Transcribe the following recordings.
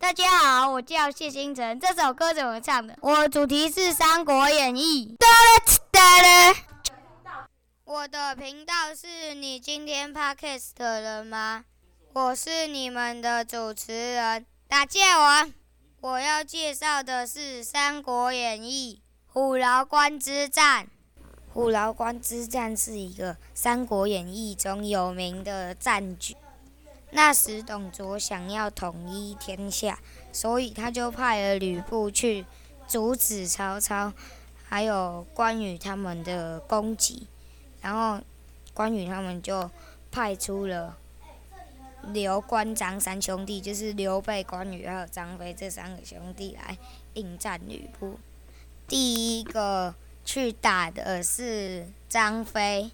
大家好，我叫谢星辰。这首歌怎么唱的？我主题是《三国演义》。我的频道是你今天 podcast 的人吗？我是你们的主持人打剑王。我要介绍的是《三国演义》虎牢关之战。虎牢关之战是一个《三国演义》中有名的战局。那时董卓想要统一天下，所以他就派了吕布去阻止曹操，还有关羽他们的攻击。然后关羽他们就派出了刘关张三兄弟，就是刘备、关羽还有张飞这三个兄弟来应战吕布。第一个。去打的是张飞，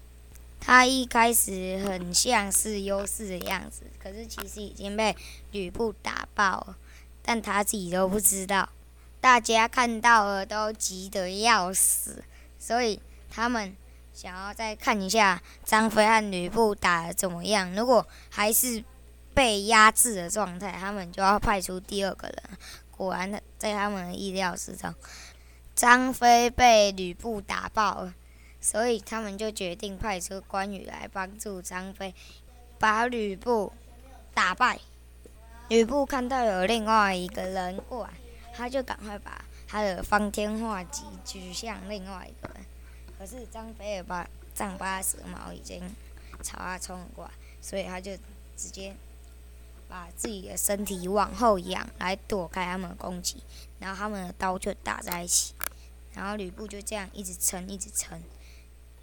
他一开始很像是优势的样子，可是其实已经被吕布打爆了，但他自己都不知道。大家看到了都急得要死，所以他们想要再看一下张飞和吕布打的怎么样。如果还是被压制的状态，他们就要派出第二个人。果然，在他们的意料之中。张飞被吕布打爆了，所以他们就决定派出关羽来帮助张飞，把吕布打败。吕布看到有另外一个人过来，他就赶快把他的方天画戟举向另外一个人。可是张飞也把丈八蛇矛已经朝他冲了过来，所以他就直接把自己的身体往后仰来躲开他们的攻击，然后他们的刀就打在一起。然后吕布就这样一直撑，一直撑，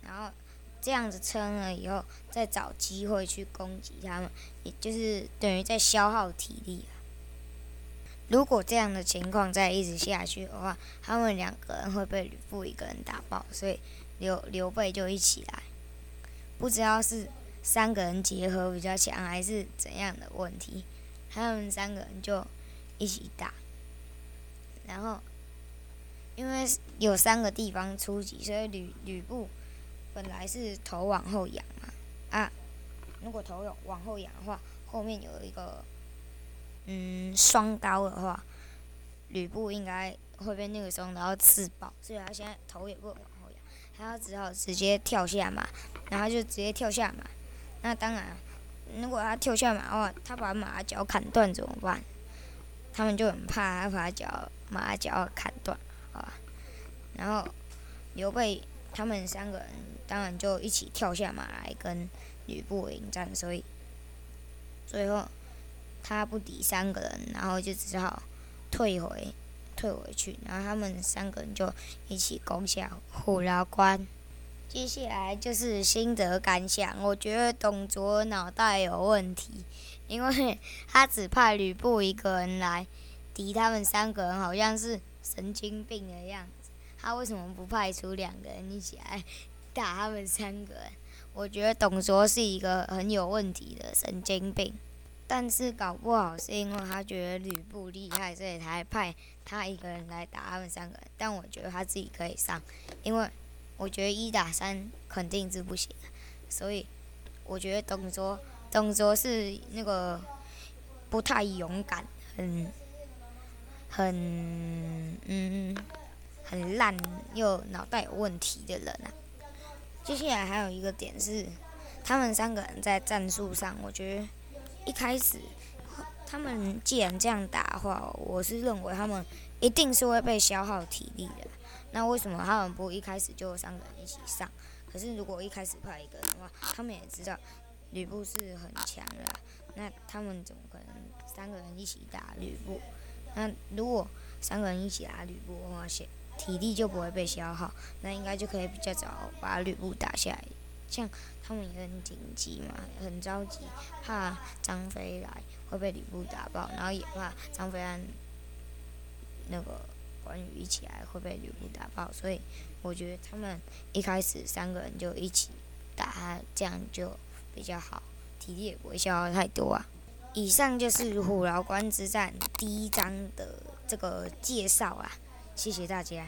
然后这样子撑了以后，再找机会去攻击他们，也就是等于在消耗体力啊。如果这样的情况再一直下去的话，他们两个人会被吕布一个人打爆，所以刘刘备就一起来。不知道是三个人结合比较强，还是怎样的问题，他们三个人就一起打，然后。因为有三个地方出击，所以吕吕布本来是头往后仰嘛，啊，如果头有往后仰的话，后面有一个嗯双刀的话，吕布应该会被那个双刀刺爆，所以他现在头也不能往后仰，他只好直接跳下马，然后就直接跳下马。那当然，如果他跳下马的话，他把马脚砍断怎么办？他们就很怕他把脚马脚砍断。啊然后刘备他们三个人当然就一起跳下马来跟吕布迎战，所以最后他不敌三个人，然后就只好退回退回去。然后他们三个人就一起攻下虎牢关。接下来就是心得感想，我觉得董卓脑袋有问题，因为他只派吕布一个人来敌他们三个人，好像是神经病的样子。他为什么不派出两个人一起来打他们三个人？我觉得董卓是一个很有问题的神经病，但是搞不好是因为他觉得吕布厉害，所以才派他一个人来打他们三个人。但我觉得他自己可以上，因为我觉得一打三肯定是不行，所以我觉得董卓董卓是那个不太勇敢，很很嗯。很烂又脑袋有问题的人啊！接下来还有一个点是，他们三个人在战术上，我觉得一开始他们既然这样打的话，我是认为他们一定是会被消耗体力的。那为什么他们不一开始就三个人一起上？可是如果一开始派一个人的话，他们也知道吕布是很强的，那他们怎么可能三个人一起打吕布？那如果三个人一起打吕布的话，先。体力就不会被消耗，那应该就可以比较早把吕布打下来。像他们也很紧急嘛，很着急，怕张飞来会被吕布打爆，然后也怕张飞那个关羽一起来会被吕布打爆，所以我觉得他们一开始三个人就一起打，这样就比较好，体力也不会消耗太多啊。以上就是虎牢关之战第一章的这个介绍啊。谢谢大家。